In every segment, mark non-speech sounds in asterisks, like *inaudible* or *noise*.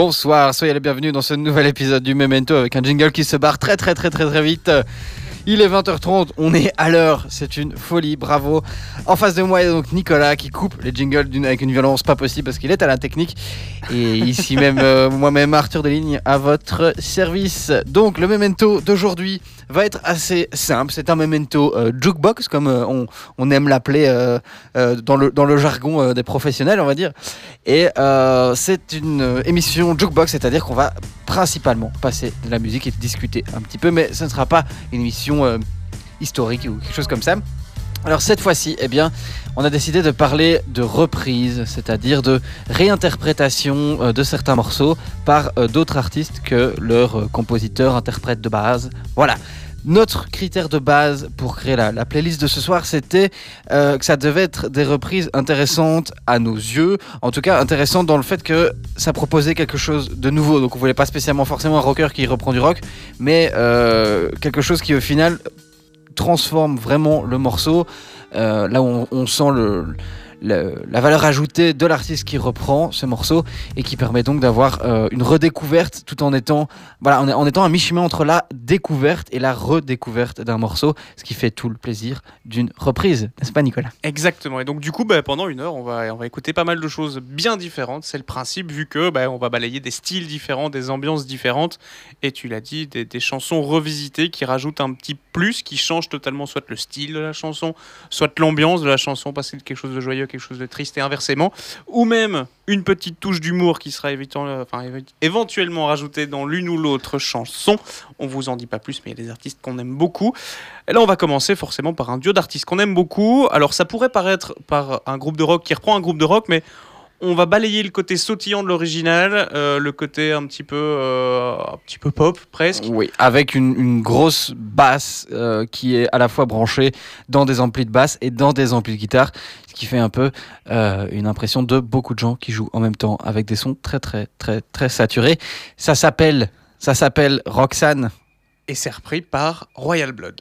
Bonsoir, soyez les bienvenus dans ce nouvel épisode du Memento avec un jingle qui se barre très très très très très vite. Il est 20h30, on est à l'heure, c'est une folie, bravo. En face de moi, il y a donc Nicolas qui coupe les jingles avec une violence pas possible parce qu'il est à la technique. Et ici même, euh, moi-même, Arthur Deligne, à votre service. Donc, le memento d'aujourd'hui va être assez simple. C'est un memento euh, jukebox, comme euh, on, aime l'appeler dans, le, dans le jargon des professionnels, on va dire. Et c'est une émission jukebox, c'est-à-dire qu'on va principalement passer de la musique et discuter un petit peu, mais ce ne sera pas une émission euh, historique ou quelque chose comme ça. Alors cette fois-ci, eh bien, on a décidé de parler de reprise, c'est-à-dire de réinterprétation euh, de certains morceaux par euh, d'autres artistes que leurs compositeurs, interprètes de base. Voilà. Notre critère de base pour créer la, playlist de ce soir, c'était euh, que ça devait être des reprises intéressantes à nos yeux, en tout cas intéressantes dans le fait que ça proposait quelque chose de nouveau. Donc on voulait pas spécialement forcément un rocker qui reprend du rock, mais euh, quelque chose qui au final transforme vraiment le morceau. Euh, là où on sent le la valeur ajoutée de l'artiste qui reprend ce morceau et qui permet donc d'avoir euh, une redécouverte tout en étant, voilà, en, étant à mi-chemin entre la découverte et la redécouverte d'un morceau, ce qui fait tout le plaisir d'une reprise, n'est-ce pas Nicolas? Exactement, et donc du coup bah, pendant une heure on va, on va écouter pas mal de choses bien différentes, c'est le principe vu que bah, on va balayer des styles différents, des ambiances différentes. Et tu l'as dit, des, des chansons revisitées qui rajoutent un petit plus, qui changent totalement soit le style de la chanson, soit l'ambiance de la chanson, passer de quelque chose de joyeux quelque chose de triste et inversement, ou même une petite touche d'humour qui sera éventuellement rajoutée dans l'une ou l'autre chanson. On vous en dit pas plus, mais il y a des artistes qu'on aime beaucoup. Et là, on va commencer forcément par un duo d'artistes qu'on aime beaucoup. Alors, ça pourrait paraître par un groupe de rock qui reprend un groupe de rock, mais on va balayer le côté sautillant de l'original, euh, le côté un petit peu, euh, un petit peu pop presque. Oui, avec une, grosse basse euh, qui est à la fois branchée dans des amplis de basse et dans des amplis de guitare, ce qui fait un peu une impression de beaucoup de gens qui jouent en même temps avec des sons très très très très saturés. Ça s'appelle, ça s'appelle Roxanne. Et c'est repris par Royal Blood.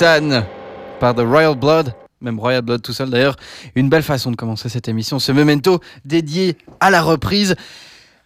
Par The Royal Blood, même Royal Blood tout seul d'ailleurs. Une belle façon de commencer cette émission, ce memento dédié à la reprise.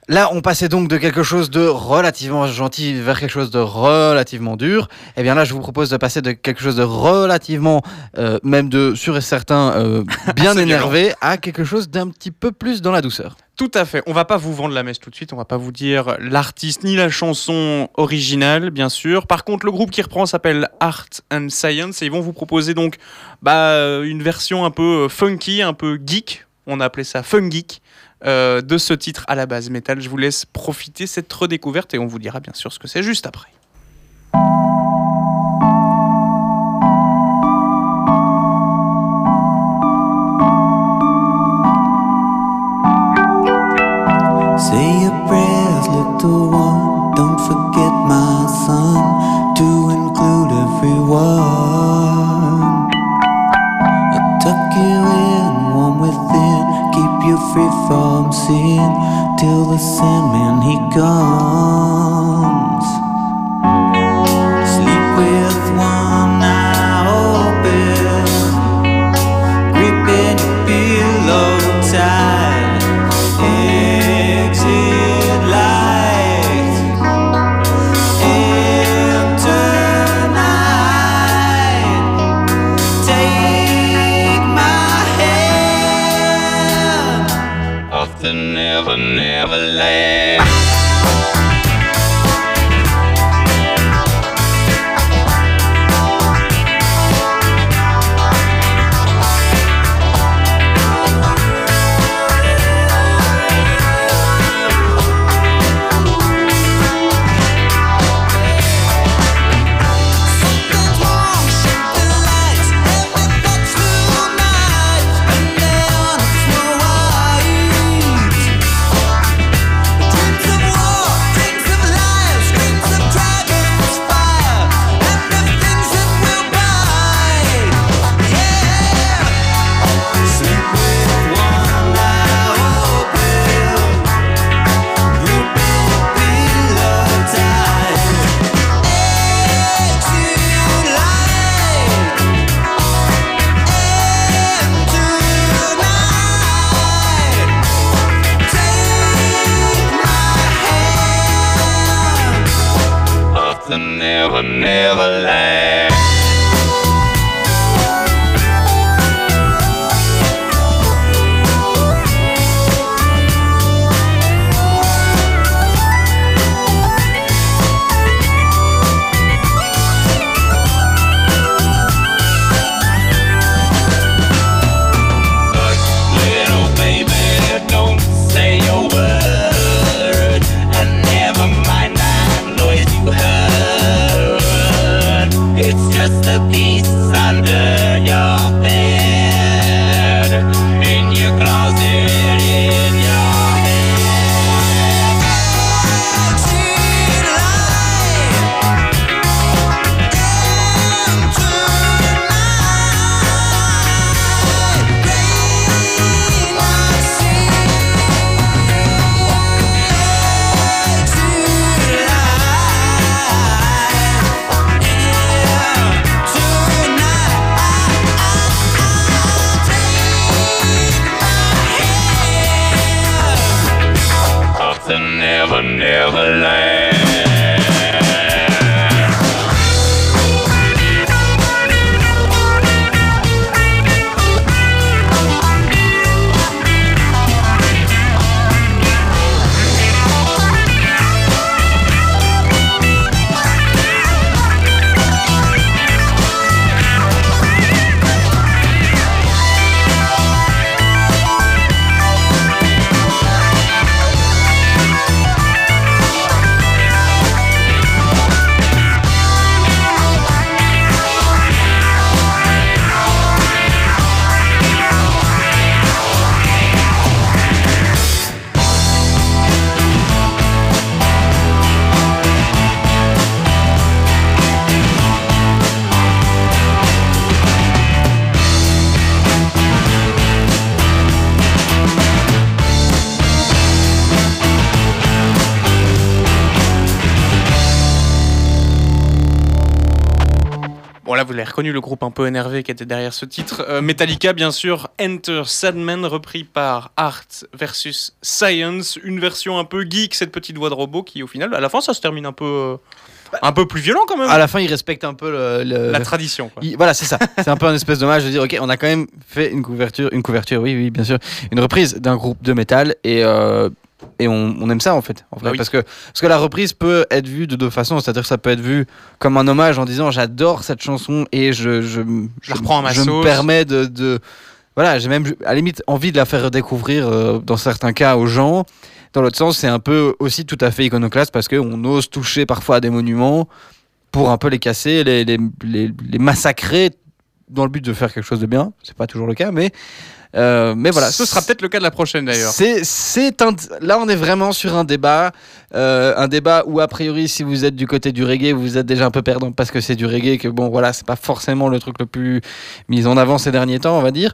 Là, on passait donc de quelque chose de relativement gentil vers quelque chose de relativement dur. Eh bien là, je vous propose de passer de quelque chose de relativement, euh, même de sûr et certain, euh, *laughs* bien énervé, à quelque chose d'un petit peu plus dans la douceur. Tout à fait. On va pas vous vendre la messe tout de suite. On va pas vous dire l'artiste ni la chanson originale, bien sûr. Par contre, le groupe qui reprend s'appelle Art and Science et ils vont vous proposer donc bah, une version un peu funky, un peu geek. On a appelé ça fun geek euh, de ce titre à la base métal. Je vous laisse profiter cette redécouverte et on vous dira bien sûr ce que c'est juste après. Free from sin till the Sandman he comes. Never, never land. L'avez reconnu, le groupe un peu énervé qui était derrière ce titre. Euh, Metallica, bien sûr. Enter Sandman, repris par Art versus Science. Une version un peu geek, cette petite voix de robot qui, au final, à la fin, ça se termine un peu, euh, un peu plus violent quand même. À la fin, il respecte un peu le. le- La tradition, quoi. il- voilà, c'est ça. C'est un peu un espèce d'hommage de dire, ok, on a quand même fait une couverture, une couverture, oui, oui, bien sûr, une reprise d'un groupe de métal et. euh, et on, on aime ça en fait, en vrai, Bah oui. parce que parce que la reprise peut être vue de deux façons, c'est-à-dire que ça peut être vu comme un hommage en disant j'adore cette chanson et je je, Je la reprends ma je me sauce. permets de, de voilà j'ai même à la limite envie de la faire découvrir euh, dans certains cas aux gens. Dans l'autre sens, c'est un peu aussi tout à fait iconoclaste parce qu'on ose toucher parfois à des monuments pour un peu les casser, les, les, les, les massacrer dans le but de faire quelque chose de bien. C'est pas toujours le cas, mais euh, mais voilà. Ce sera peut-être le cas de la prochaine d'ailleurs. C'est, c'est un, là, on est vraiment sur un débat, euh, un débat où a priori, si vous êtes du côté du reggae, vous êtes déjà un peu perdant parce que c'est du reggae, que bon, voilà, c'est pas forcément le truc le plus mis en avant ces derniers temps, on va dire.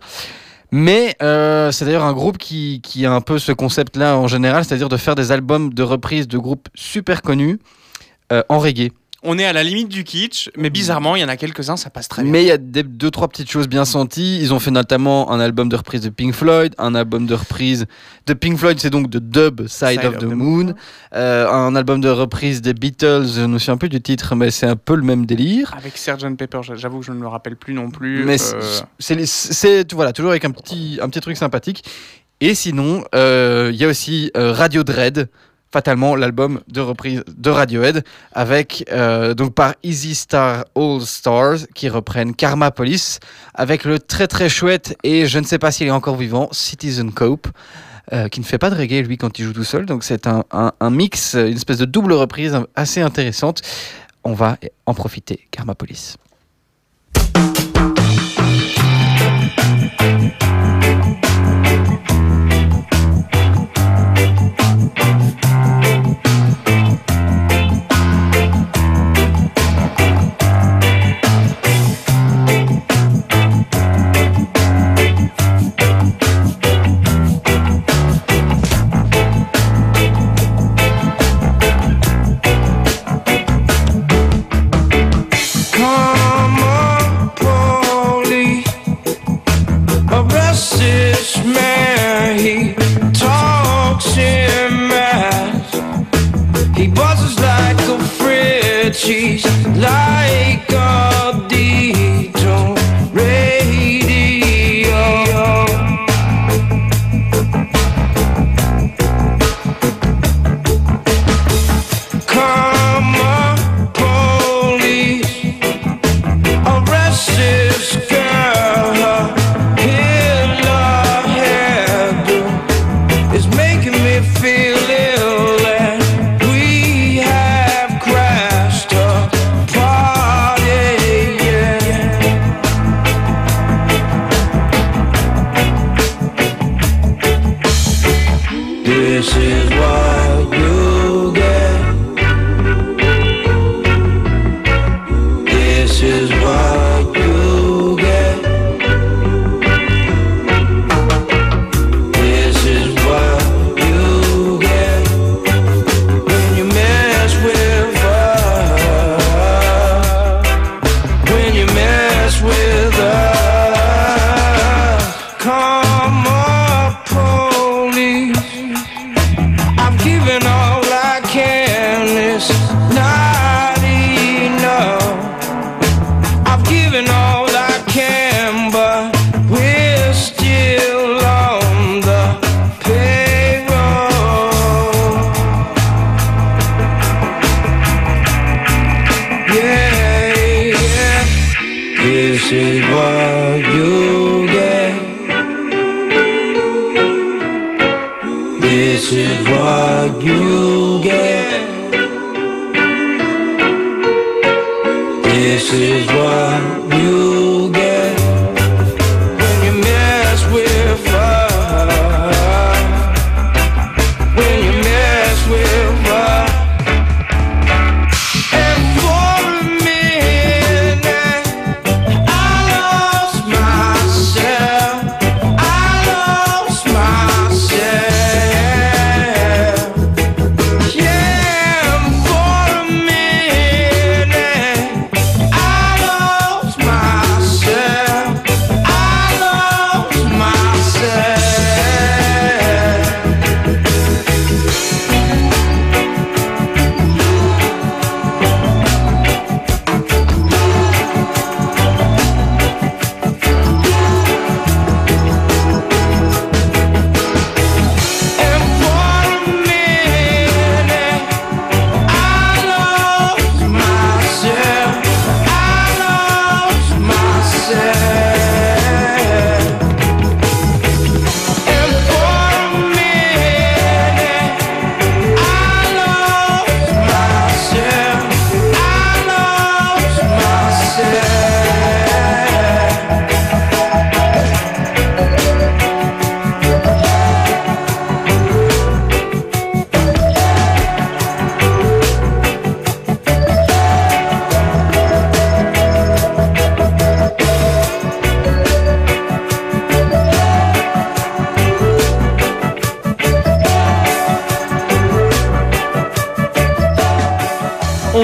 Mais euh, c'est d'ailleurs un groupe qui, qui a un peu ce concept-là en général, c'est-à-dire de faire des albums de reprises de groupes super connus euh, en reggae. On est à la limite du kitsch, mais bizarrement, il y en a quelques-uns, ça passe très bien. Mais il y a des, deux, trois petites choses bien senties. Ils ont fait notamment un album de reprise de Pink Floyd, un album de reprise de Pink Floyd, c'est donc de Dub Side, of, the, Moon, Euh, un album de reprise des Beatles, je ne me souviens plus du titre, mais c'est un peu le même délire. Avec Sgt Pepper, j'avoue que je ne me rappelle plus non plus. Mais Euh, c'est- voilà, toujours avec un petit, un petit truc sympathique. Et sinon, euh, il y a aussi Radio Dread, fatalement l'album de reprise de Radiohead, avec euh, donc par Easy Star All Stars qui reprennent Karma Police, avec le très très chouette et je ne sais pas s'il est encore vivant, Citizen Cope. euh, qui ne fait pas de reggae lui quand il joue tout seul, donc c'est un, un- mix, une espèce de double reprise assez intéressante. On va en profiter, Karma Police. Like a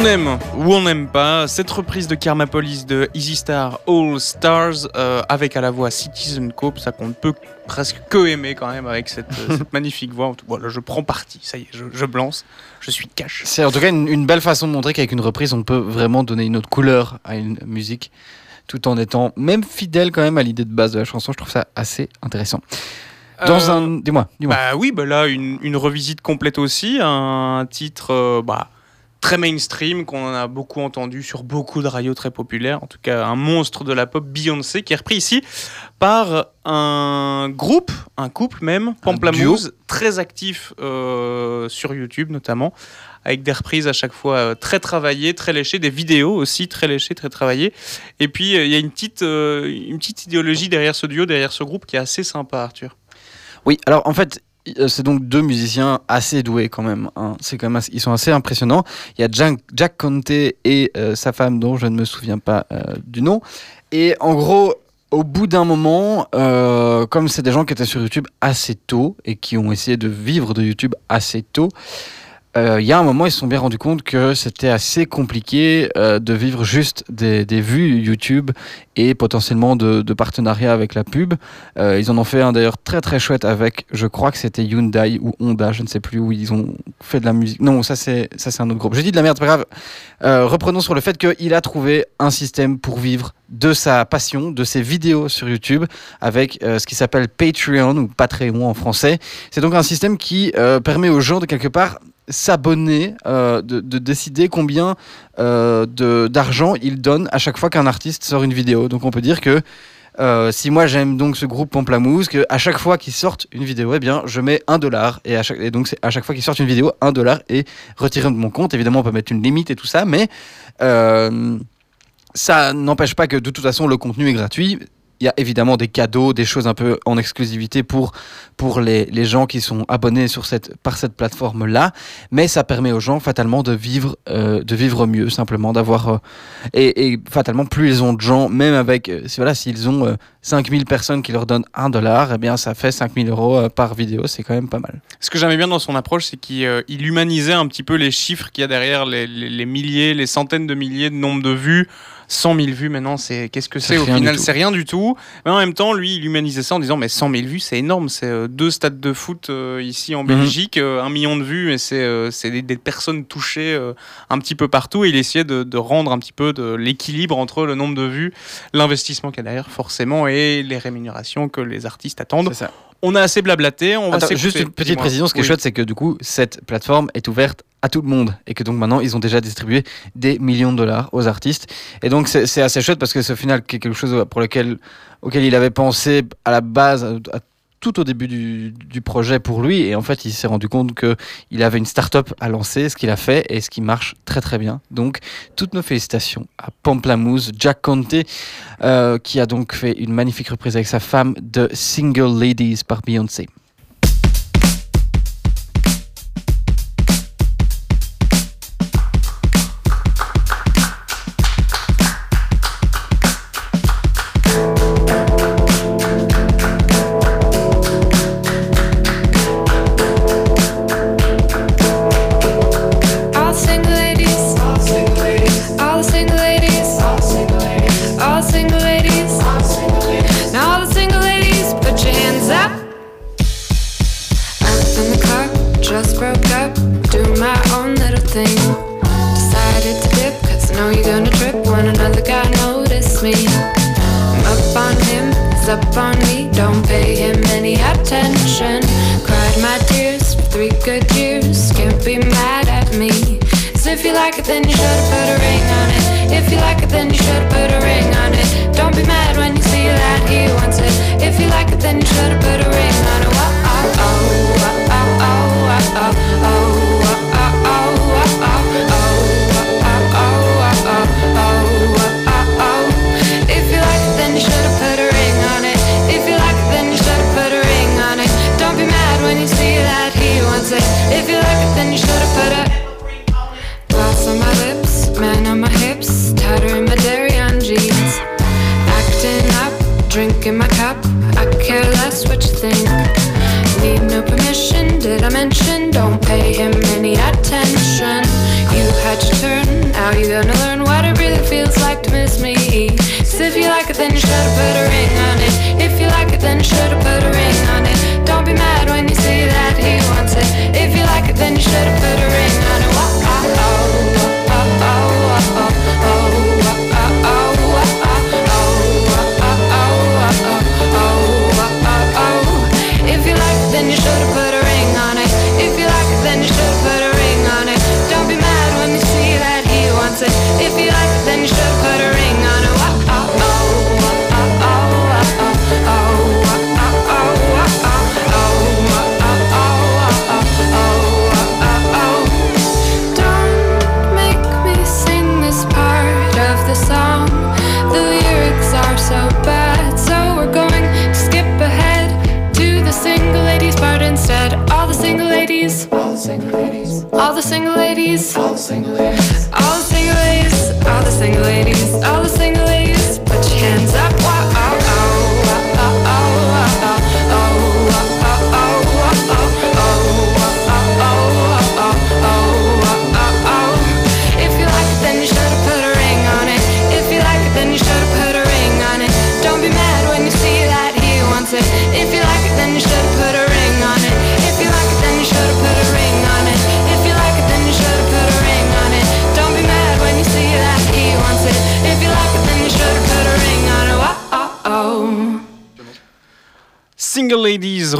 aime ou on n'aime pas cette reprise de Karma Police de Easy Star All Stars euh, avec à la voix Citizen Cope, ça qu'on ne peut presque que aimer quand même avec cette, euh, *laughs* cette magnifique voix. Voilà, je prends parti, ça y est, je, je blance, je suis cash. C'est en tout cas une, une belle façon de montrer qu'avec une reprise, on peut vraiment donner une autre couleur à une musique tout en étant même fidèle quand même à l'idée de base de la chanson. Je trouve ça assez intéressant. Dans Euh, un. Dis-moi, dis-moi. Bah oui, bah là, une, une revisite complète aussi, un titre euh, bah, très mainstream qu'on en a beaucoup entendu sur beaucoup de radios très populaires, en tout cas un monstre de la pop, Beyoncé, qui est repris ici par un groupe, un couple même, Pamplamousse, très actif euh, sur YouTube notamment, avec des reprises à chaque fois euh, très travaillées, très léchées, des vidéos aussi très léchées, très travaillées. Et puis euh, il y a une petite, une petite idéologie derrière ce duo, derrière ce groupe qui est assez sympa, Arthur. Oui, alors en fait, c'est donc deux musiciens assez doués quand même. hein. Ils sont assez impressionnants. Il y a Jack, Conte et euh, sa femme dont je ne me souviens pas euh, du nom. Et en gros, au bout d'un moment, euh, comme c'est des gens qui étaient sur YouTube assez tôt et qui ont essayé de vivre de YouTube assez tôt, euh, il y a un moment, ils se sont bien rendus compte que c'était assez compliqué euh, de vivre juste des, des vues YouTube et potentiellement de, de partenariats avec la pub. Euh, ils en ont fait un d'ailleurs très très chouette avec, je crois que c'était Hyundai ou Honda, je ne sais plus où ils ont fait de la musique. Non, ça c'est ça c'est un autre groupe. J'ai dit de la merde, pas grave. Reprenons sur le fait qu'il a trouvé un système pour vivre de sa passion, de ses vidéos sur YouTube, avec ce qui s'appelle Patreon ou Patreon en français. C'est donc un système qui permet aux gens de quelque part s'abonner, euh, de, de décider combien euh, d'argent ils donnent à chaque fois qu'un artiste sort une vidéo. Donc on peut dire que euh, si moi j'aime donc ce groupe Pamplamousse, que à chaque fois qu'ils sortent une vidéo, eh bien je mets un dollar et, à chaque, et donc à chaque fois qu'ils sortent une vidéo, un dollar est retiré de mon compte. Évidemment, on peut mettre une limite et tout ça, mais ça n'empêche pas que de toute façon le contenu est gratuit. Il y a évidemment des cadeaux, des choses un peu en exclusivité pour, pour les, les gens qui sont abonnés sur cette, par cette plateforme-là, mais ça permet aux gens fatalement de vivre, euh, de vivre mieux, simplement d'avoir... euh, et, et fatalement, plus ils ont de gens, même avec... euh, voilà, s'ils ont euh, 5000 personnes qui leur donnent un dollar, eh bien ça fait 5000 euros euh, par vidéo, c'est quand même pas mal. Ce que j'aimais bien dans son approche, c'est qu'il euh, il humanisait un petit peu les chiffres qu'il y a derrière, les, les- les milliers, les centaines de milliers de nombres de vues. 100 000 vues maintenant, c'est qu'est-ce que C'est Au final, c'est rien du tout. Mais en même temps, lui, il humanisait ça en disant mais 100 000 vues, c'est énorme. C'est euh, deux stades de foot euh, ici en Mhm. Belgique, euh, un million de vues, et c'est des, des personnes touchées un petit peu partout. Et il essayait de, de rendre un petit peu de l'équilibre entre le nombre de vues, l'investissement qu'il y a derrière, forcément, et les rémunérations que les artistes attendent. C'est ça. On a assez blablaté. On va Attends, juste une petite précision, ce qui est chouette, c'est que du coup, cette plateforme est ouverte à tout le monde et que donc maintenant, ils ont déjà distribué des millions de dollars aux artistes. Et donc, c'est c'est assez chouette parce que c'est au final quelque chose pour lequel, auquel il avait pensé à la base, à- tout au début du, projet pour lui. Et en fait, il s'est rendu compte qu'il avait une start-up à lancer, ce qu'il a fait et ce qui marche très très bien. Donc, toutes nos félicitations à Pamplamousse, Jack Conte, euh, qui a donc fait une magnifique reprise avec sa femme de Single Ladies par Beyoncé.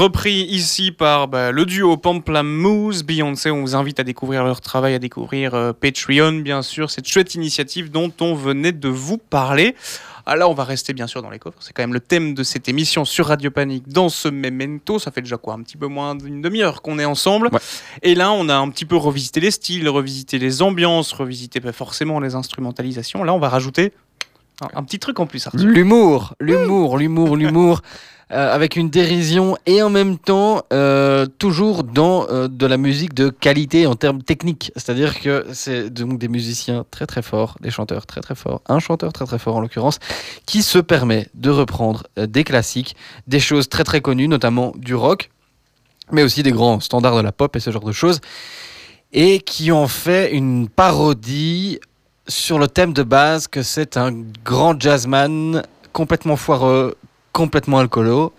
Repris ici par bah, le duo Pamplamousse, Beyoncé. On vous invite à découvrir leur travail, à découvrir euh, Patreon, bien sûr, cette chouette initiative dont on venait de vous parler. Ah, là, on va rester bien sûr dans les coffres. C'est quand même le thème de cette émission sur Radio Panique dans ce memento. Ça fait déjà quoi Un petit peu moins d'une demi-heure qu'on est ensemble. Ouais. Et là, on a un petit peu revisité les styles, revisité les ambiances, revisité bah, forcément les instrumentalisations. Là, on va rajouter un, un petit truc en plus, Arthur. L'humour, l'humour, l'humour, l'humour, *laughs* euh, avec une dérision et en même temps euh, toujours dans euh, de la musique de qualité en termes techniques. C'est-à-dire que c'est donc des musiciens très très forts, des chanteurs très très forts, un chanteur très très fort en l'occurrence, qui se permet de reprendre des classiques, des choses très très connues, notamment du rock, mais aussi des grands standards de la pop et ce genre de choses, et qui ont fait une parodie sur le thème de base que c'est un grand jazzman complètement foireux, complètement alcoolo,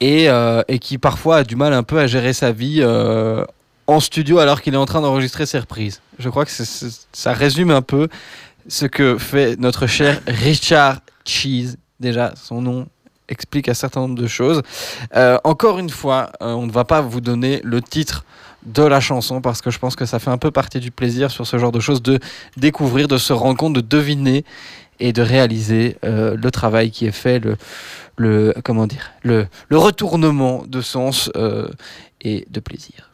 et, euh, et qui parfois a du mal un peu à gérer sa vie euh, en studio alors qu'il est en train d'enregistrer ses reprises. Je crois que ça résume un peu ce que fait notre cher Richard Cheese. Déjà, son nom explique un certain nombre de choses. Euh, encore une fois, on ne va pas vous donner le titre de la chanson parce que je pense que ça fait un peu partie du plaisir sur ce genre de choses de découvrir, de se rendre compte, de deviner et de réaliser euh, le travail qui est fait, le, retournement de sens euh, et de plaisir.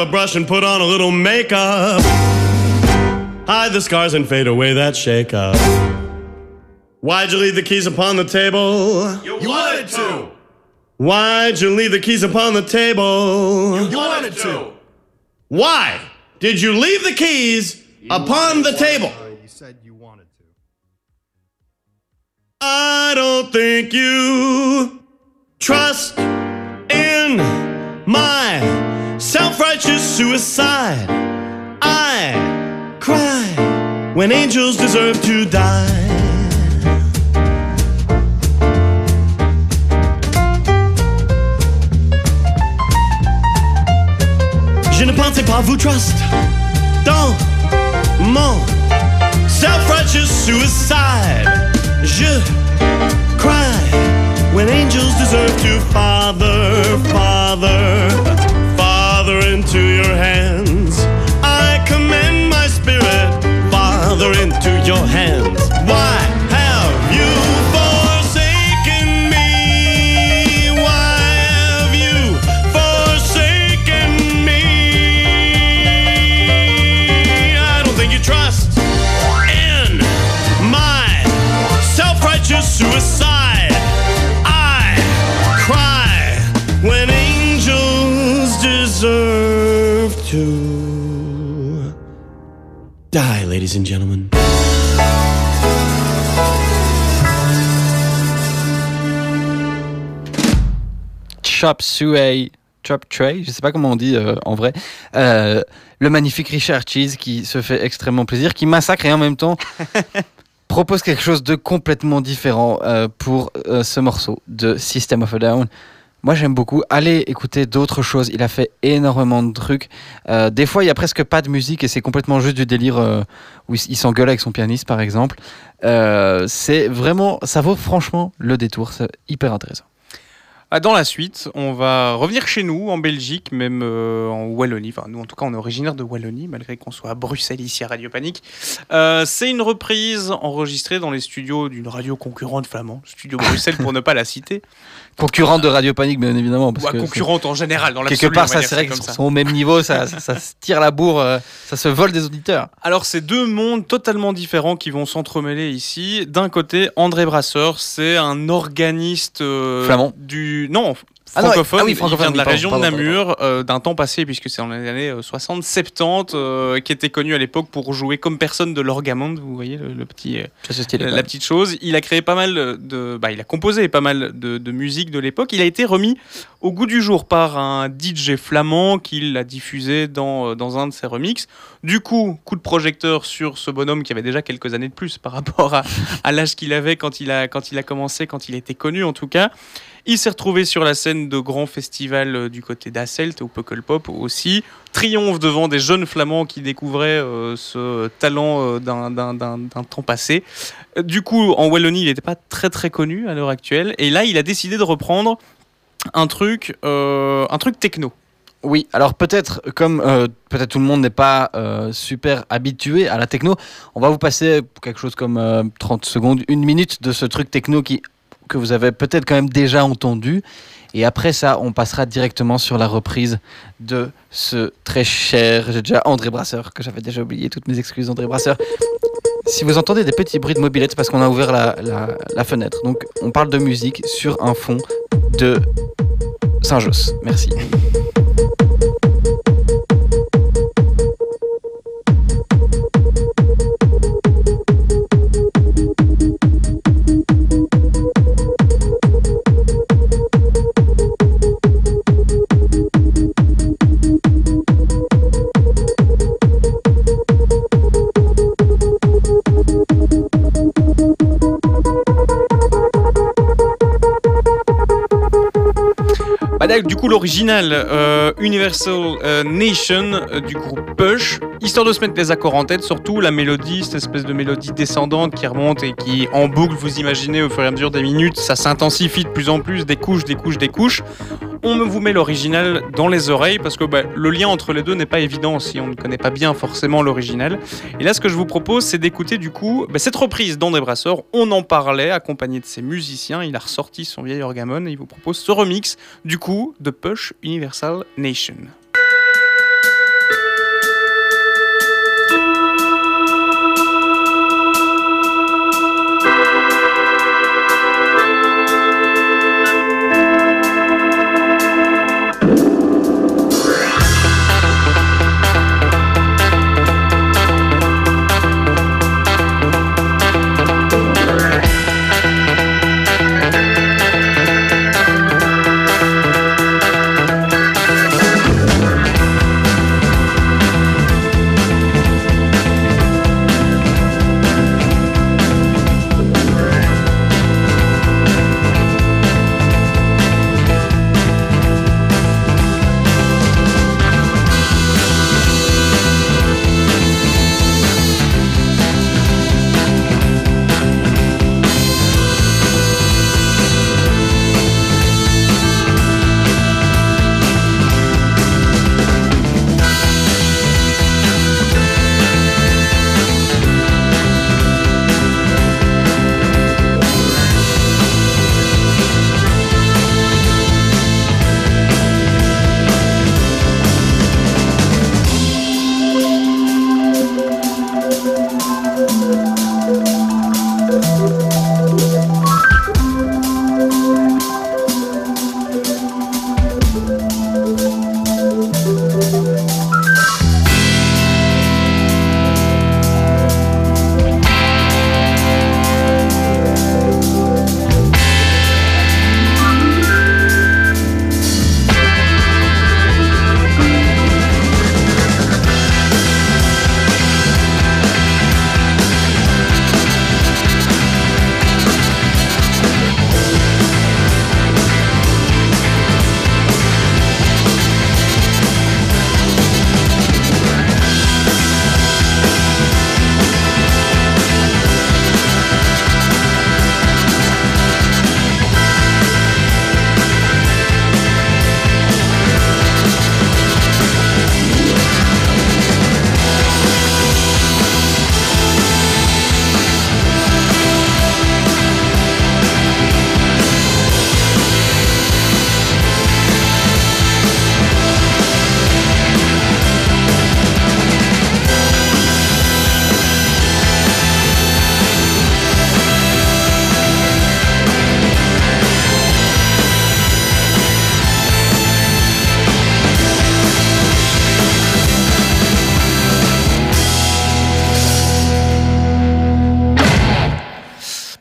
A brush and put on a little makeup. Hide the scars and fade away that shake up. Why'd you leave the keys upon the table? You wanted to. Why'd you leave the keys upon the table? You wanted to. Why did you leave the keys upon the table? Uh, you said you wanted to. I don't think you trust in my self righteous suicide. I cry when angels deserve to die. Je ne pensais pas vous trust dans mon self-righteous suicide. Je cry when angels deserve to father, father into your hands. I commend my spirit, father into your hands. Ladies and gentlemen. Chop Suey, Chop Tray, je sais pas comment on dit euh, en vrai. Euh, le magnifique Richard Cheese qui se fait extrêmement plaisir, qui massacre et en même temps *laughs* propose quelque chose de complètement différent euh, pour ce morceau de System of a Down. Moi j'aime beaucoup. Allez écouter d'autres choses. Il a fait énormément de trucs. Euh, des fois il y a presque pas de musique et c'est complètement juste du délire euh, où il, s'engueule avec son pianiste par exemple. Euh, c'est vraiment, ça vaut franchement le détour. C'est hyper intéressant. Ah, Dans la suite, on va revenir chez nous, en Belgique, même en Wallonie. Enfin, nous, en tout cas, on est originaire de Wallonie, malgré qu'on soit à Bruxelles, ici, à Radio Panique. C'est une reprise enregistrée dans les studios d'une radio concurrente flamand, Studio Bruxelles, pour ne pas la citer. Concurrente de Radio Panique bien évidemment. Parce Ou à que concurrente en général, dans quelque part ça c'est vrai qu'ils sont au même niveau, ça, ça, ça se tire la bourre, euh, ça se vole des auditeurs. Alors, c'est deux mondes totalement différents qui vont s'entremêler ici. D'un côté, André Brasseur, c'est un organiste euh, Flamand. du non Ah non, francophone. ah oui, Il vient de la région pardon, de Namur, euh, d'un temps passé, puisque c'est dans les années 60-70, euh, qui était connu à l'époque pour jouer comme personne de l'orgamonde. Vous voyez le, le petit. euh, stylé, la petite chose. Il a créé pas mal de, bah, il a composé pas mal de, de musique de l'époque. Il a été remis au goût du jour par un DJ flamand qui l'a diffusé dans, euh, dans un de ses remixes. Du coup, coup de projecteur sur ce bonhomme qui avait déjà quelques années de plus par *laughs* rapport à, à l'âge qu'il avait quand il, a, quand il a commencé, quand il était connu en tout cas. Il s'est retrouvé sur la scène de grands festivals euh, du côté d'Asselt ou Pukkelpop aussi. Triomphe devant des jeunes flamands qui découvraient euh, ce talent euh, d'un- temps passé. Du coup, en Wallonie, il n'était pas très très connu à l'heure actuelle. Et là, il a décidé de reprendre un truc, un truc techno. Oui, alors peut-être, comme peut-être tout le monde n'est pas super habitué à la techno, on va vous passer quelque chose comme euh, 30 secondes, une minute de ce truc techno qui, que vous avez peut-être quand même déjà entendu. Et après ça, on passera directement sur la reprise de ce très cher, j'ai déjà André Brasseur, que j'avais déjà oublié, toutes mes excuses André Brasseur. Si vous entendez des petits bruits de mobilette, c'est parce qu'on a ouvert la, la- la fenêtre. Donc on parle de musique sur un fond de Saint-Josse. Merci. Du coup, l'original euh, Universal euh, Nation euh, du groupe Push, histoire de se mettre les accords en tête, surtout la mélodie, cette espèce de mélodie descendante qui remonte et qui en boucle, vous imaginez au fur et à mesure des minutes, ça s'intensifie de plus en plus, des couches, des couches, des couches. On me vous met l'original dans les oreilles parce que bah, le lien entre les deux n'est pas évident si on ne connaît pas bien forcément l'original. Et là, ce que je vous propose, c'est d'écouter du coup bah, cette reprise d'André Brasseur. On en parlait, accompagné de ses musiciens. Il a ressorti son vieil orgamon et il vous propose ce remix du coup de Push Universal Nation.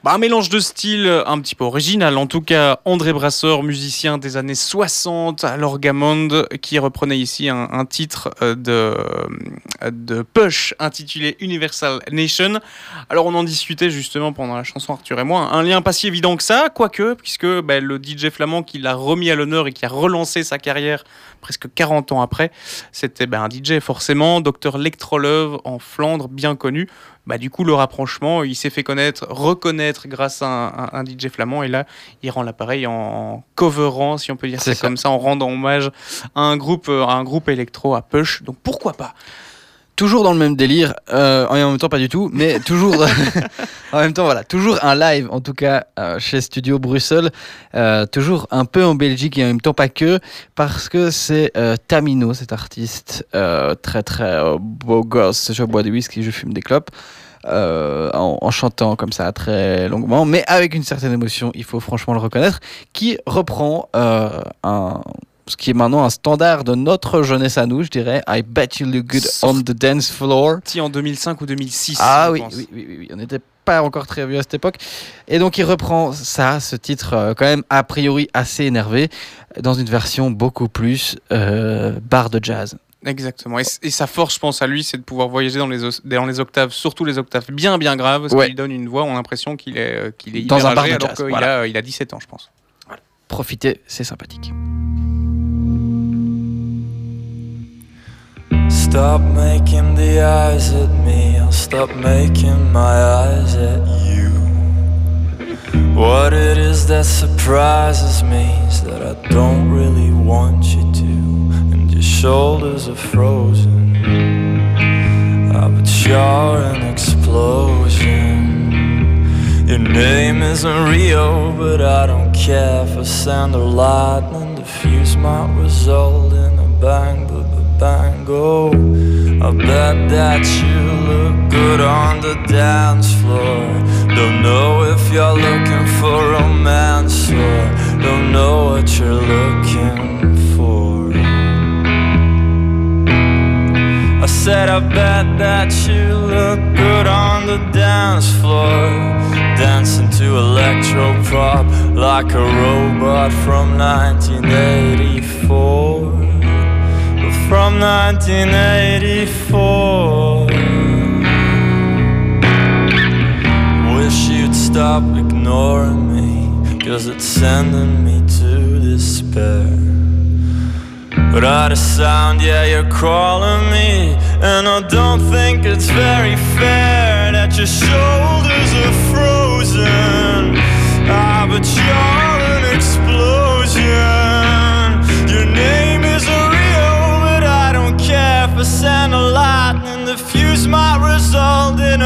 Un mélange de styles un petit peu original. En tout cas, André Brasseur, musicien des années 60 à l'Orgamonde, qui reprenait ici un, titre euh, de, de Push intitulé Universal Nation. Alors, on en discutait justement pendant la chanson Arthur et moi. Un lien pas si évident que ça, quoique, puisque bah, le DJ flamand qui l'a remis à l'honneur et qui a relancé sa carrière presque 40 ans après, c'était bah, un DJ forcément, Dr Lectrolove en Flandre, bien connu. Bah, du coup, le rapprochement, il s'est fait connaître, reconnaître grâce à un, un- un DJ flamand. Et là, il rend l'appareil en, en coverant, si on peut dire ça. comme ça, en rendant hommage à un groupe, euh, à un groupe électro à Push. Donc pourquoi pas? Toujours dans le même délire, euh, et en même temps pas du tout, mais *laughs* toujours *laughs* en même temps voilà, toujours un live en tout cas euh, chez Studio Bruxelles, euh, toujours un peu en Belgique et en même temps pas que, parce que c'est euh, Tamino cet artiste très très beau gosse, je bois du whisky, je fume des clopes. euh, en, en chantant comme ça très longuement, mais avec une certaine émotion, il faut franchement le reconnaître, qui reprend euh, un, ce qui est maintenant un standard de notre jeunesse à nous, je dirais. I bet you look good on the dance floor. Si en 2005 ou 2006 Ah oui, oui, oui, oui, on n'était pas encore très vieux à cette époque. Et donc il reprend ça, ce titre euh, quand même a priori assez énervé, dans une version beaucoup plus euh, bar de jazz. Exactement. Et, sa force, je pense, à lui, c'est de pouvoir voyager dans les, dans les octaves, surtout les octaves bien, bien graves, ce Ouais. qui lui donne une voix, on a l'impression qu'il est, euh, qu'il est Dans hyper un bar de alors jazz, qu'il voilà. a, il a 17 ans, je pense. Profitez, c'est sympathique. Stop making the eyes at me, I'll stop making my eyes at you. What it is that surprises me is that I don't really want you to, and your shoulders are frozen. Ah, but you're an explosion. Your name isn't Rio, but I don't care for sand or lightning. The fuse might result in a bang, but the bang go. I bet that you look good on the dance floor. Don't know if you're looking for romance or don't know what you're looking for. I said, I bet that you look good on the dance floor. Dancing to electro pop like a robot from 1984. From 1984. Wish you'd stop ignoring me, cause it's sending me to despair. Without a sound, yeah, you're calling me. And I don't think it's very fair that your shoulders are frozen. Ah, but you're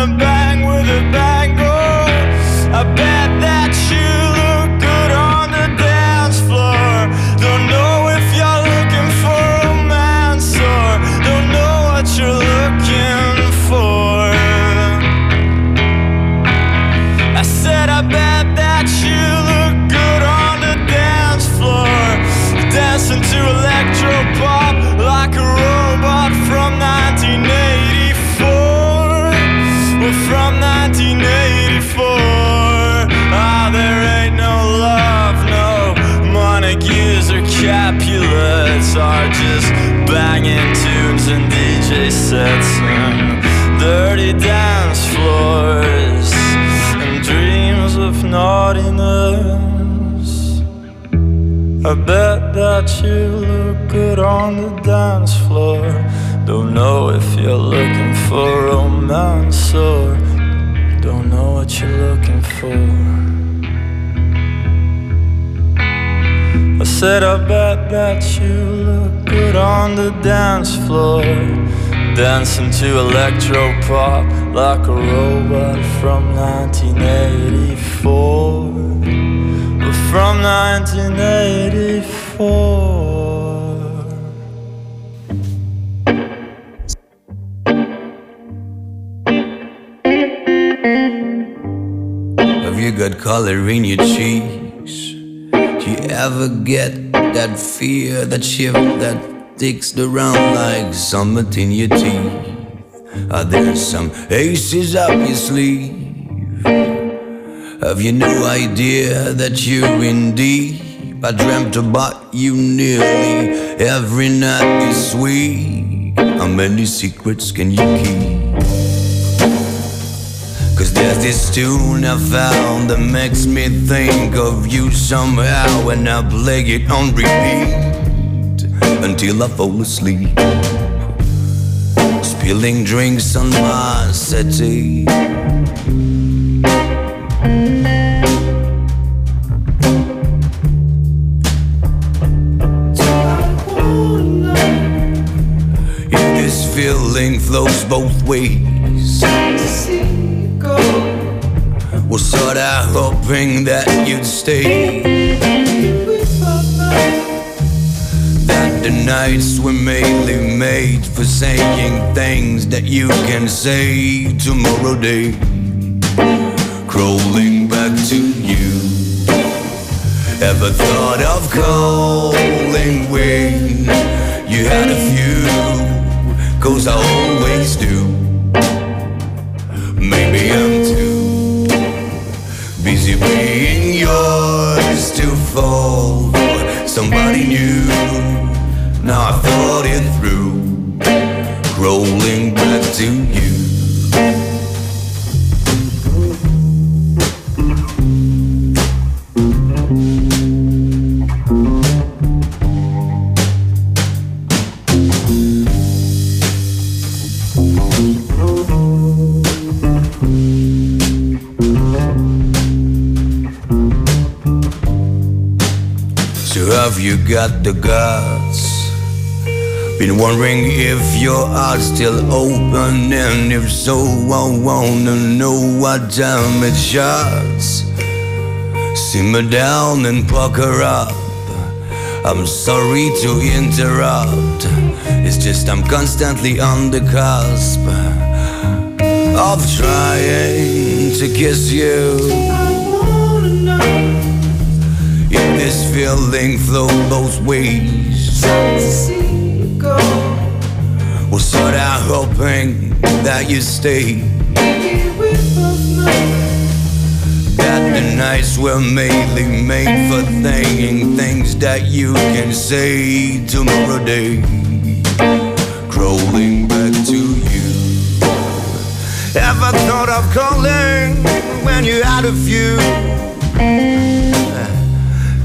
remember DJ sets and dirty dance floors and dreams of naughtiness. I bet that you look good on the dance floor. Don't know if you're looking for romance or don't know what you're looking for. I said, I bet that you look good on the dance floor. Dancing to electro pop like a robot from 1984. From 1984. Have you got color in your cheeks? Do you ever get that fear, that shiver that sticks around like something in your teeth? Are there some aces up your sleeve? Have you no idea that you're in deep? I dreamt about you nearly every night this week. How many secrets can you keep? Cause there's this tune I found that makes me think of you somehow, and I play it on repeat until I fall asleep. Spilling drinks on my settee. If this feeling flows both ways. Was sorta hoping that you'd stay. The nights were mainly made for saying things that you can say tomorrow day. Crawling back to you. Ever thought of calling when you had a few? Cause I always do. Maybe I'm too busy being yours to fall somebody new. Now I thought it through, rolling back to you. So have you got the guts? Been wondering if your heart's still open, and if so, I wanna know what time it shuts. Simmer down and pucker up. I'm sorry to interrupt. It's just I'm constantly on the cusp of trying to kiss you. If this feeling flow both ways. Was sorta hoping that you stay. That the nights were mainly made for thinking things that you can say tomorrow day. Crawling back to you. Ever thought of calling when you had a few?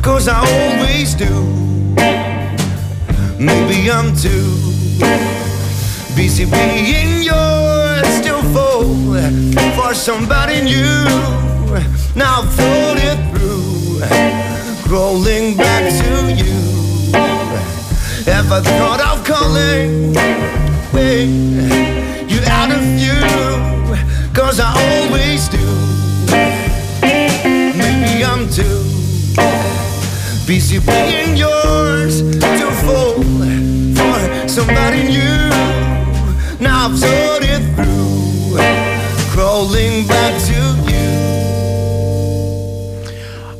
Cause I always do. Maybe I'm too busy being yours, still fall for somebody new. Now it through, rolling back to you. Ever thought of calling when you out of you? Cause I always do. Maybe I'm too busy being yours to fall for somebody new. Now I've thought it through, crawling back to you.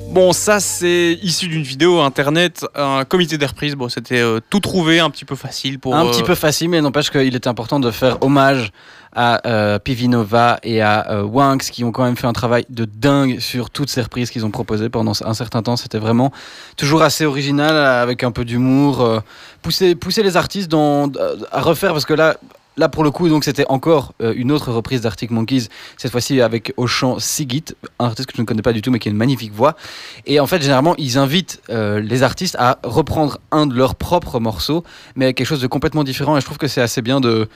Bon, ça c'est issu d'une vidéo internet, un comité des reprises. Bon, c'était euh, tout trouvé, un petit peu facile pour. Un euh, petit peu facile, mais n'empêche qu'il était important de faire hommage à euh, Pivinova et à euh, Wanks qui ont quand même fait un travail de dingue sur toutes ces reprises qu'ils ont proposées pendant un certain temps. C'était vraiment toujours assez original, avec un peu d'humour. euh, pousser, les artistes à refaire, parce que là, Là, pour le coup, donc c'était encore euh, une autre reprise d'Arctic Monkeys, cette fois-ci avec au chant Sigit, un artiste que je ne connais pas du tout, mais qui a une magnifique voix. Et en fait, généralement, ils invitent euh, les artistes à reprendre un de leurs propres morceaux, mais avec quelque chose de complètement différent. Et je trouve que c'est assez bien de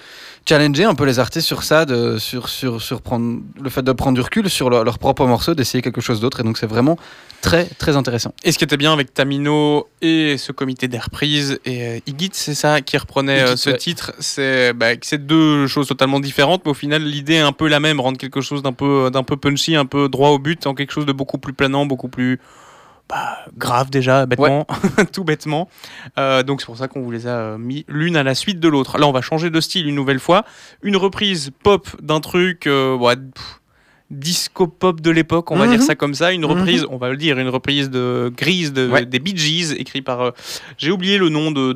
challenger un peu les artistes sur ça, de, sur, sur, sur prendre, le fait de prendre du recul sur leur, leur propre morceau, d'essayer quelque chose d'autre. Et donc, c'est vraiment très, très intéressant. Et ce qui était bien avec Tamino et ce comité des reprises et euh, Igit, c'est ça, qui reprenait euh, Igit, ce ouais. titre, c'est bah, c'est deux choses totalement différentes, mais au final l'idée est un peu la même, rendre quelque chose d'un peu, d'un peu punchy, un peu droit au but, en quelque chose de beaucoup plus planant, beaucoup plus bah, grave déjà, bêtement, *laughs* tout bêtement. Euh, donc c'est pour ça qu'on vous les a euh, mis l'une à la suite de l'autre. Là on va changer de style une nouvelle fois, une reprise pop d'un truc, euh, ouais, disco pop de l'époque, on va Mhm. dire ça comme ça, une Mhm. reprise, on va le dire, une reprise de Grise de, Ouais. des Bee Gees, écrit par, euh, j'ai oublié le nom de,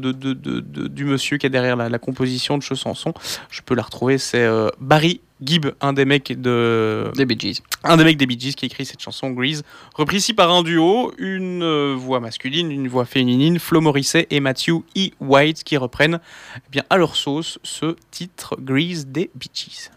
du monsieur qui est derrière la, la composition de ce chanson, je peux la retrouver, c'est euh, Barry Gibb, un des mecs de Des Bee Gees. un des mecs des Bee Gees qui écrit cette chanson Grease, reprise ici par un duo, une euh, voix masculine, une voix féminine, Flo Morrissey et Matthew E. White qui reprennent eh bien à leur sauce ce titre Grease des Bee Gees.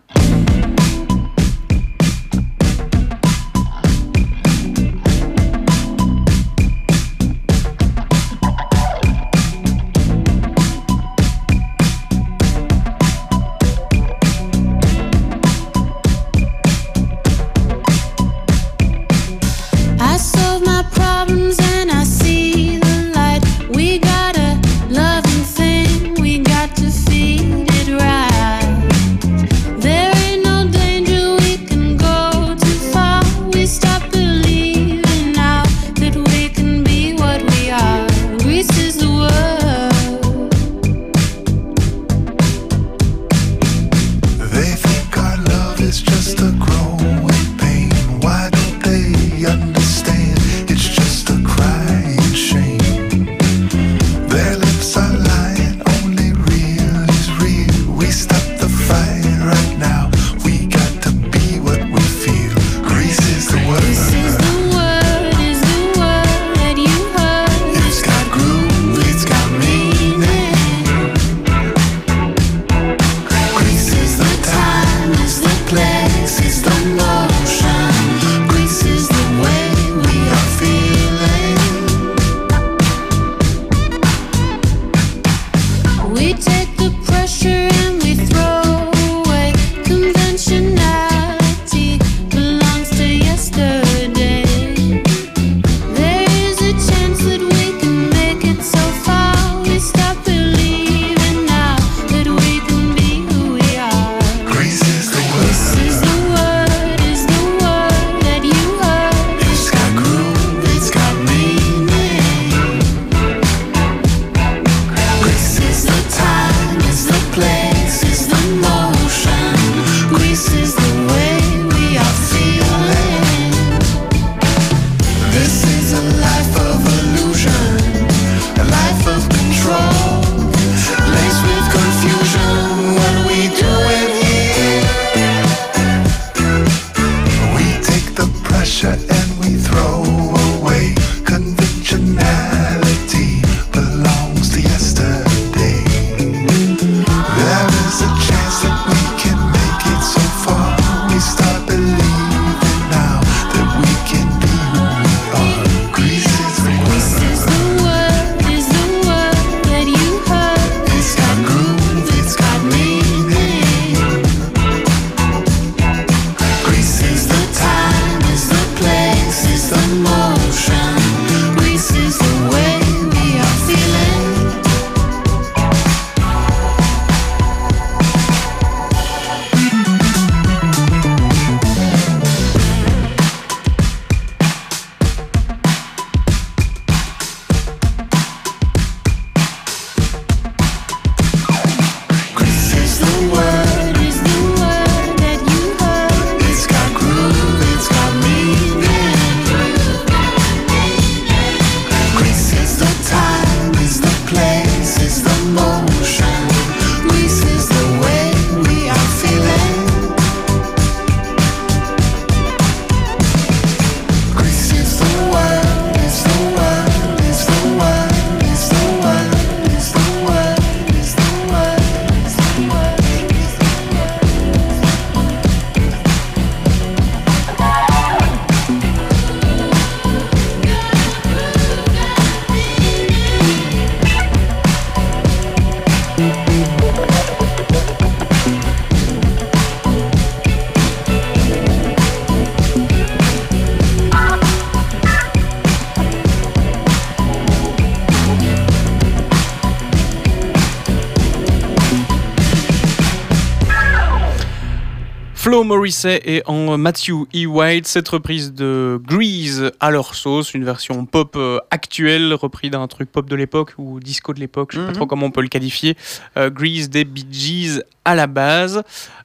Morrissey et en Matthew E. White, cette reprise de Grease à leur sauce, une version pop euh, actuelle, repris d'un truc pop de l'époque ou disco de l'époque, je sais pas Mhm. trop comment on peut le qualifier. Euh, Grease des Bee Gees à la base.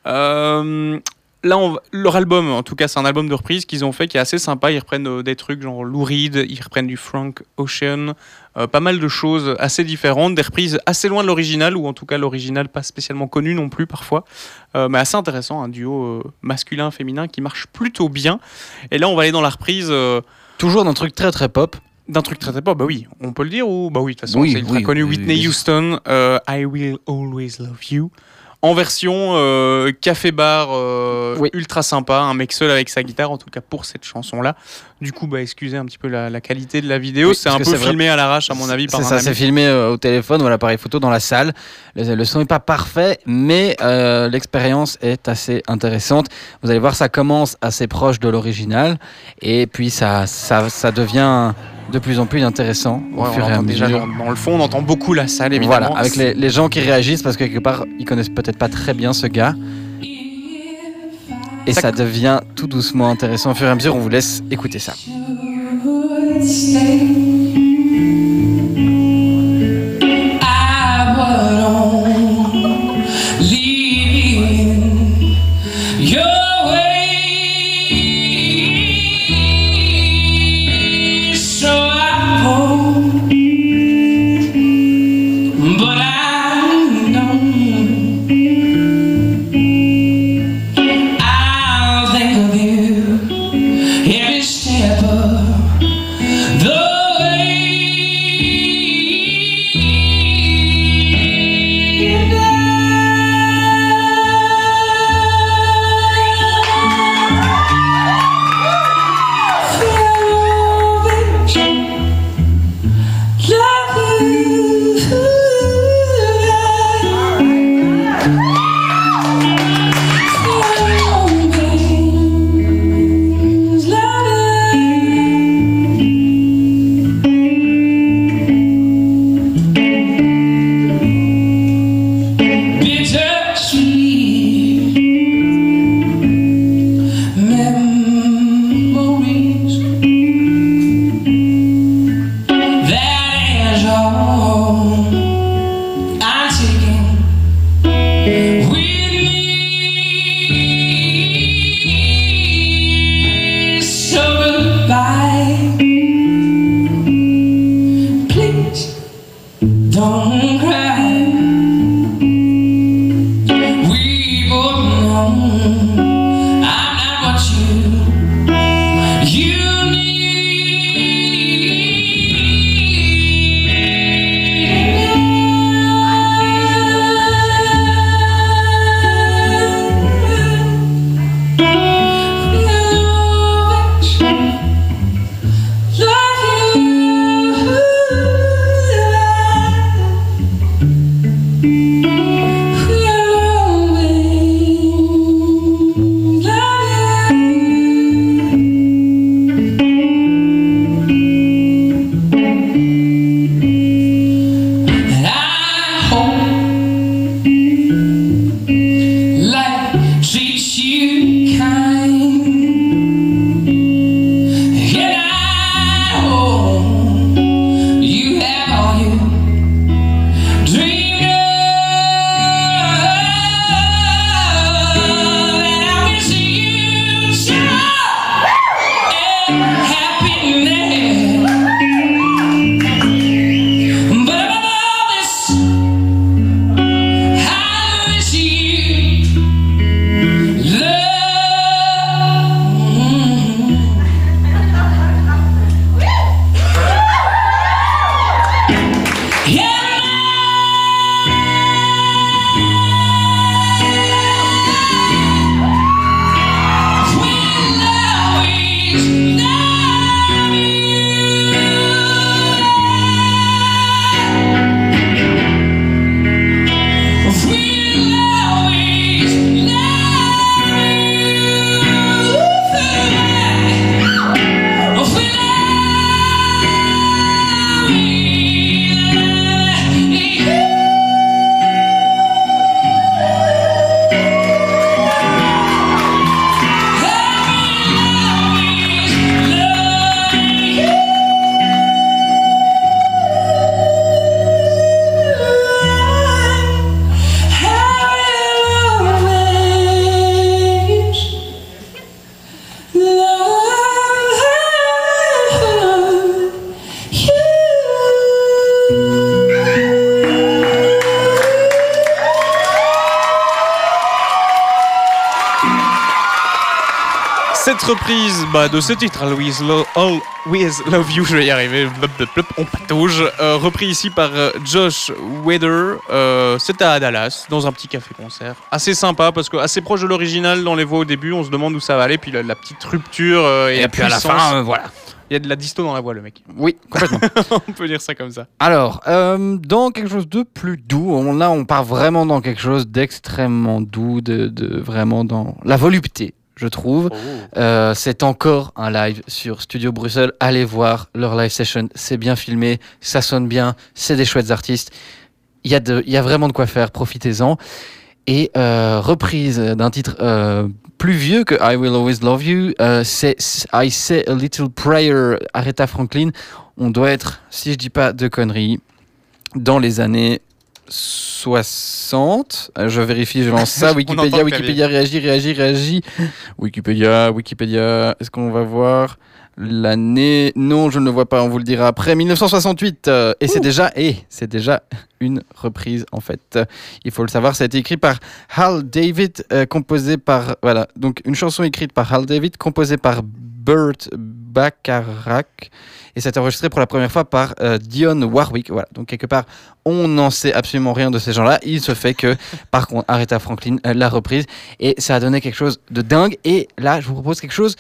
Euh, là, on leur album, en tout cas, c'est un album de reprise qu'ils ont fait qui est assez sympa. Ils reprennent euh, des trucs genre Lou Reed, ils reprennent du Frank Ocean, euh, pas mal de choses assez différentes, des reprises assez loin de l'original, ou en tout cas l'original pas spécialement connu non plus parfois, Euh, mais assez intéressant, un duo masculin-féminin qui marche plutôt bien. Et là, on va aller dans la reprise. Toujours d'un truc très très pop. d'un truc très très pop, bah oui, on peut le dire ou bah oui, de toute façon Oui, c'est ultra oui, connu. oui, Whitney. Houston, I Will Always Love You, en version euh, café bar euh, Oui. ultra sympa, un mec seul avec sa guitare, en tout cas pour cette chanson là. Du coup, bah excusez un petit peu la, la qualité de la vidéo, Oui, c'est un peu filmé à l'arrache à mon avis C'est ça, c'est filmé euh, au téléphone ou à l'appareil photo dans la salle. Le, le son n'est pas parfait, mais l'expérience est assez intéressante. Vous allez voir, ça commence assez proche de l'original et puis ça, ça, ça devient de plus en plus intéressant au on fur et à entend déjà mesure. dans, dans le fond, on entend beaucoup la salle évidemment. Voilà, avec les, les gens qui réagissent parce que quelque part ils connaissent peut-être pas très bien ce gars. Et Ça- ça devient tout doucement intéressant au fur et à mesure. On vous laisse écouter ça. Bah, de ce titre, Always, Lo- Always Love You, je vais y arriver, on patauge, euh, repris ici par euh, Josh Weather, euh, c'était à Dallas, dans un petit café-concert. Assez sympa, parce que assez proche de l'original dans les voix au début, on se demande où ça va aller, puis la, la petite rupture euh, et, Et la puis à la puissance. fin, euh, voilà. Il y a de la disto dans la voix, le mec. Oui, complètement. *laughs* on peut dire ça comme ça. Alors, euh, dans quelque chose de plus doux, on, là on part vraiment dans quelque chose d'extrêmement doux, de, de vraiment dans la volupté, je trouve. Euh, c'est encore un live sur Studio Bruxelles. Allez voir leur live session, c'est bien filmé, ça sonne bien, c'est des chouettes artistes. Il y, a de- y a vraiment de quoi faire, profitez-en. Et euh, reprise d'un titre euh, plus vieux que I Will Always Love You, c'est I Say a Little Prayer, Aretha Franklin. On doit être, si je dis pas de conneries, dans les années 60. Euh, je vérifie, je lance ça. *laughs* Wikipédia, Wikipédia, réagit, réagit, réagit. Wikipédia, Wikipédia. Est-ce qu'on va voir l'année? Non, je ne le vois pas. On vous le dira après. 1968. euh, et c'est déjà, et c'est déjà une reprise en fait. Il faut le savoir. Ça a été écrit par Hal David, euh, composé par voilà. Donc une chanson écrite par Hal David, composée par Burt Bacharach. Et ça a été enregistré pour la première fois par euh, Dionne Warwick. Voilà. Donc quelque part, on n'en sait absolument rien de ces gens-là. Il se fait que, *laughs* par contre, Aretha Franklin l'a reprise et ça a donné quelque chose de dingue. Et là, je vous propose quelque chose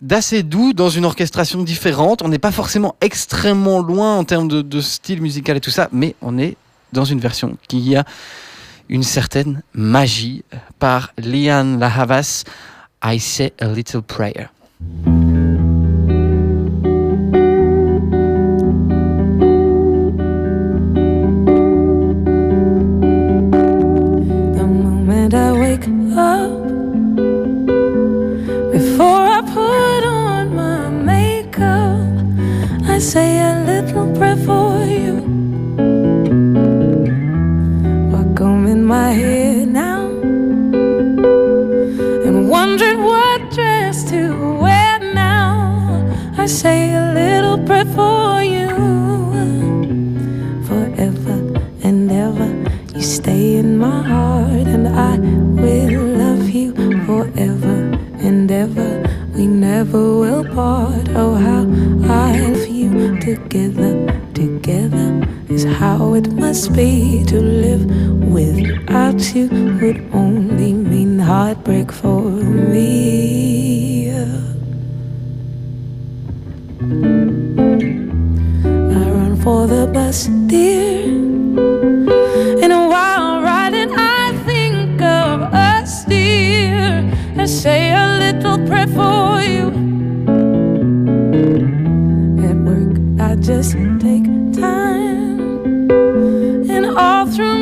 d'assez doux dans une orchestration différente. On n'est pas forcément extrêmement loin en termes de, de style musical et tout ça, mais on est dans une version qui a une certaine magie par Lian Lahavas. I say a little prayer. Never will part. Oh, how I love you together, together is how it must be to live without you would only mean heartbreak for me. I run for the bus, dear. In And while riding, I think of us, dear. I say prayer for you. At work, I just take time. And all through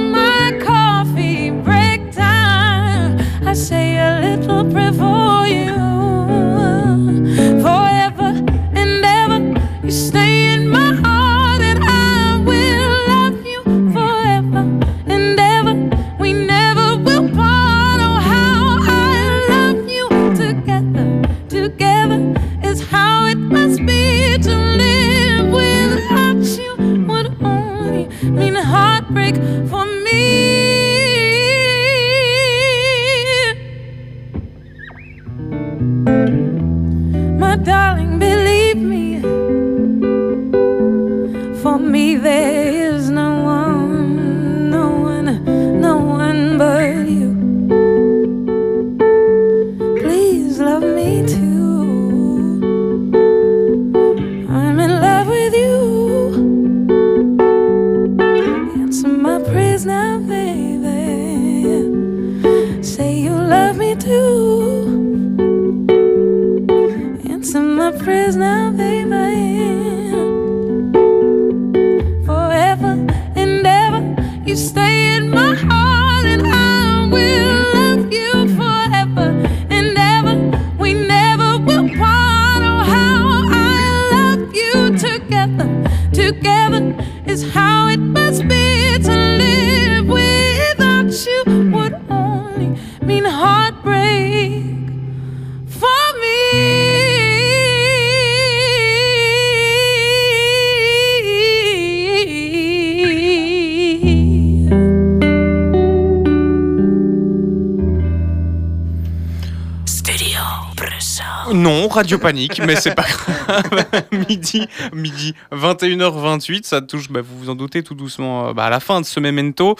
Radio Panique, mais c'est pas grave. *laughs* midi, midi 21h28, ça touche, bah, vous vous en doutez, tout doucement euh, bah, à la fin de ce memento.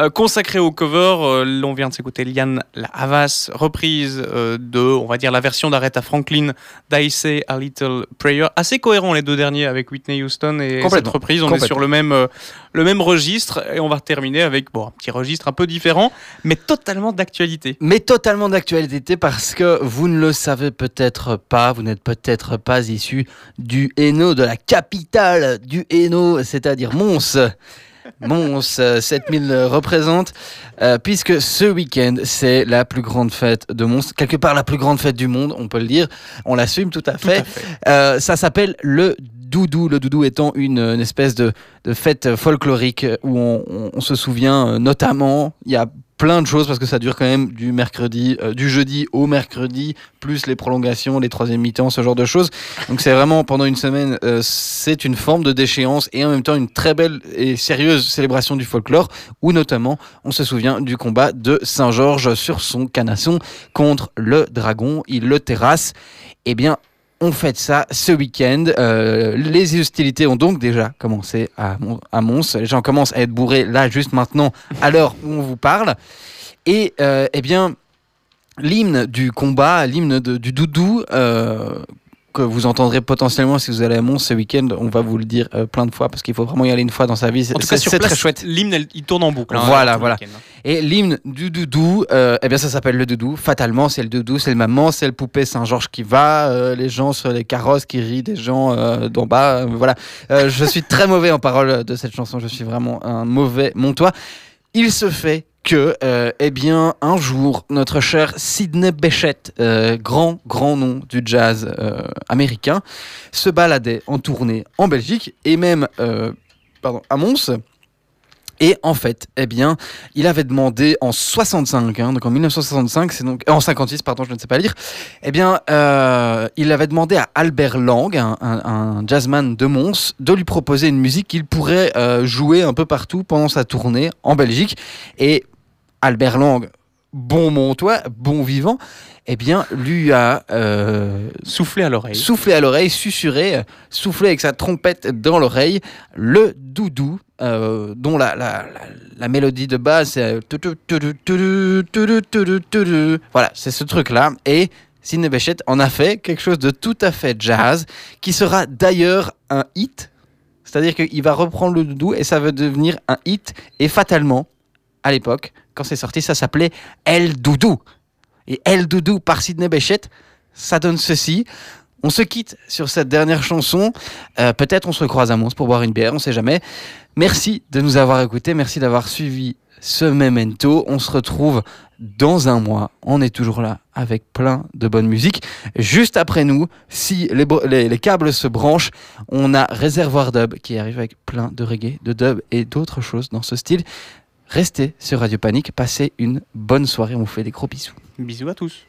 Euh, consacré au cover, euh, on vient de s'écouter Liane La Havas, reprise euh, de, on va dire, la version d'Aretha Franklin, d'I Say a Little Prayer. Assez cohérent les deux derniers avec Whitney Houston et cette reprise. On est sur le même, le même registre et on va terminer avec bon, un petit registre un peu différent, mais totalement d'actualité. Mais totalement d'actualité parce que vous ne le savez peut-être pas, vous n'êtes peut-être pas issu du Hainaut, de la capitale du Hainaut, c'est-à-dire Mons. Mons, euh, 7000 représente, euh, puisque ce week-end, c'est la plus grande fête de Mons, quelque part la plus grande fête du monde, on peut le dire, on l'assume tout à Tout fait. à fait. Euh, ça s'appelle le doudou, le doudou étant une, une espèce de, de fête folklorique où on, on- on se souvient euh, notamment, il y a plein de choses parce que ça dure quand même du mercredi, euh, du jeudi au mercredi, plus les prolongations, les troisième mi-temps, ce genre de choses. Donc c'est vraiment pendant une semaine, euh, c'est une forme de déchéance et en même temps une très belle et sérieuse célébration du folklore où notamment on se souvient du combat de Saint-Georges sur son canasson contre le dragon. Il le terrasse. Eh bien, on fête ça ce week-end. Euh, les hostilités ont donc déjà commencé à, Mon- à Mons. Les gens commencent à être bourrés là, juste maintenant, à l'heure où on vous parle. Et euh, eh bien, l'hymne du combat, l'hymne du doudou, euh, que vous entendrez potentiellement si vous allez à Mons ce week-end, on va vous le dire euh, plein de fois parce qu'il faut vraiment y aller une fois dans sa vie. C'est- très chouette. L'hymne, il tourne en boucle. hein, Voilà, voilà. hein. Et l'hymne du doudou, euh, eh bien ça s'appelle le doudou. Fatalement, c'est le doudou, c'est le maman, c'est le poupée Saint-Georges qui va, euh, les gens sur les carrosses qui rient, des gens d'en bas. voilà. Je suis très mauvais en parole de cette chanson. Je suis vraiment un mauvais montois. Il se fait que, euh, eh bien, un jour, notre cher Sidney Bechet, euh, grand, grand nom du jazz euh, américain, se baladait en tournée en Belgique et même, pardon, à Mons. Et en fait, eh bien, il avait demandé en 65, hein, donc en 1965, c'est donc en 56, pardon, je ne sais pas lire. Eh bien, il avait demandé à Albert Lang, un, un- jazzman de Mons, de lui proposer une musique qu'il pourrait jouer un peu partout pendant sa tournée en Belgique. Et Albert Lang, bon montois, bon vivant, eh bien, lui a euh, Souffler à l'oreille. soufflé à l'oreille, susurré, euh, soufflé avec sa trompette dans l'oreille, le doudou, euh, dont la, la, la, la mélodie de base, c'est... euh. Voilà, c'est ce truc-là. Et Sidney Bechet en a fait quelque chose de tout à fait jazz, qui sera d'ailleurs un hit. C'est-à-dire qu'il va reprendre le doudou et ça va devenir un hit. Et fatalement, à l'époque, quand c'est sorti, ça s'appelait El Doudou. Et El Doudou par Sidney Bechet, ça donne ceci. On se quitte sur cette dernière chanson. Euh, Peut-être on se recroise à Mons pour boire une bière, on sait jamais. Merci de nous avoir écoutés, merci d'avoir suivi ce memento. On se retrouve dans un mois. On est toujours là avec plein de bonne musique. Juste après nous, si les- les câbles se branchent, on a Réservoir Dub qui arrive avec plein de reggae, de dub et d'autres choses dans ce style. Restez sur Radio Panique, passez une bonne soirée, on vous fait des gros bisous. Bisous à tous.